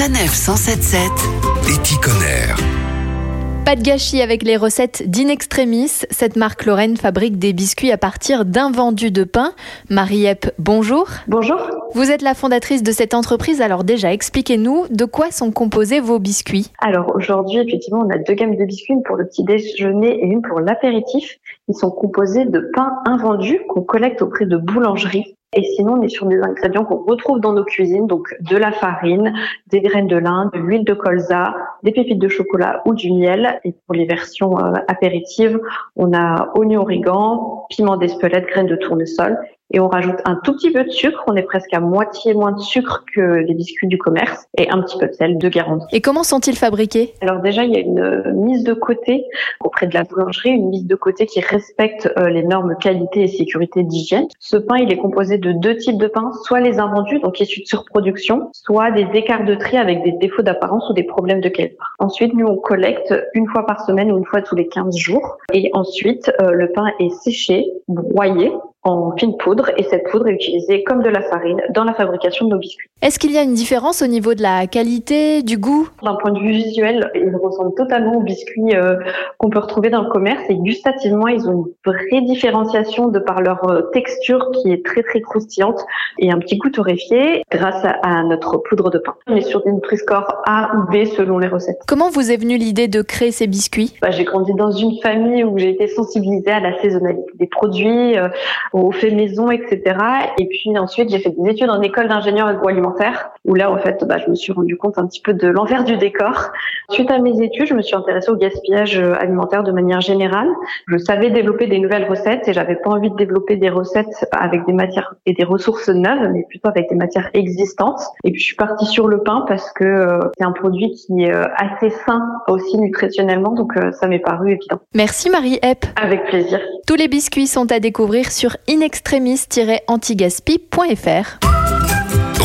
Sanef 177 Éticonner. Pas de gâchis avec les recettes d'Inextremis. Cette marque Lorraine fabrique des biscuits à partir d'invendus de pain. Marie-Epp, bonjour. Bonjour. Vous êtes la fondatrice de cette entreprise, alors déjà expliquez-nous de quoi sont composés vos biscuits. Alors aujourd'hui, effectivement, on a deux gammes de biscuits, une pour le petit déjeuner et une pour l'apéritif. Ils sont composés de pain invendu qu'on collecte auprès de boulangeries. Et sinon, on est sur des ingrédients qu'on retrouve dans nos cuisines, donc de la farine, des graines de lin, de l'huile de colza, des pépites de chocolat ou du miel. Et pour les versions euh, apéritives, on a oignon origan, piment d'espelette, graines de tournesol et on rajoute un tout petit peu de sucre. On est presque à moitié moins de sucre que les biscuits du commerce et un petit peu de sel de Guérande. Et comment sont-ils fabriqués? Alors déjà, il y a une mise de côté auprès de la boulangerie, une mise de côté qui respecte euh, les normes qualité et sécurité d'hygiène. Ce pain, il est composé de deux types de pain, soit les invendus, donc issus de surproduction, soit des écarts de tri avec des défauts d'apparence ou des problèmes de qualité. Ensuite, nous, on collecte une fois par semaine ou une fois tous les 15 jours. Et ensuite, euh, le pain est séché, broyé en fine poudre et cette poudre est utilisée comme de la farine dans la fabrication de nos biscuits. Est-ce qu'il y a une différence au niveau de la qualité, du goût? D'un point de vue visuel, ils ressemblent totalement aux biscuits euh, qu'on peut retrouver dans le commerce et gustativement, ils ont une vraie différenciation de par leur euh, texture qui est très très croustillante et un petit goût torréfié grâce à, notre poudre de pain. On est sur des Nutri-Score A ou B selon les recettes. Comment vous est venue l'idée de créer ces biscuits? Bah, J'ai grandi dans une famille où j'ai été sensibilisée à la saisonnalité des produits, euh, au fait maison, etc. Et puis ensuite, j'ai fait des études en école d'ingénieur agroalimentaire, où là, en fait, bah, je me suis rendu compte un petit peu de l'envers du décor. Suite à mes études, je me suis intéressée au gaspillage euh, alimentaire de manière générale. Je savais développer des nouvelles recettes et j'avais pas envie de développer des recettes avec des matières et des ressources neuves, mais plutôt avec des matières existantes. Et puis, je suis partie sur le pain parce que euh, c'est un produit qui est euh, assez sain aussi nutritionnellement, donc ça m'est paru évident. Merci Marie Epp. Avec plaisir. Tous les biscuits sont à découvrir sur inextremis-antigaspi.fr.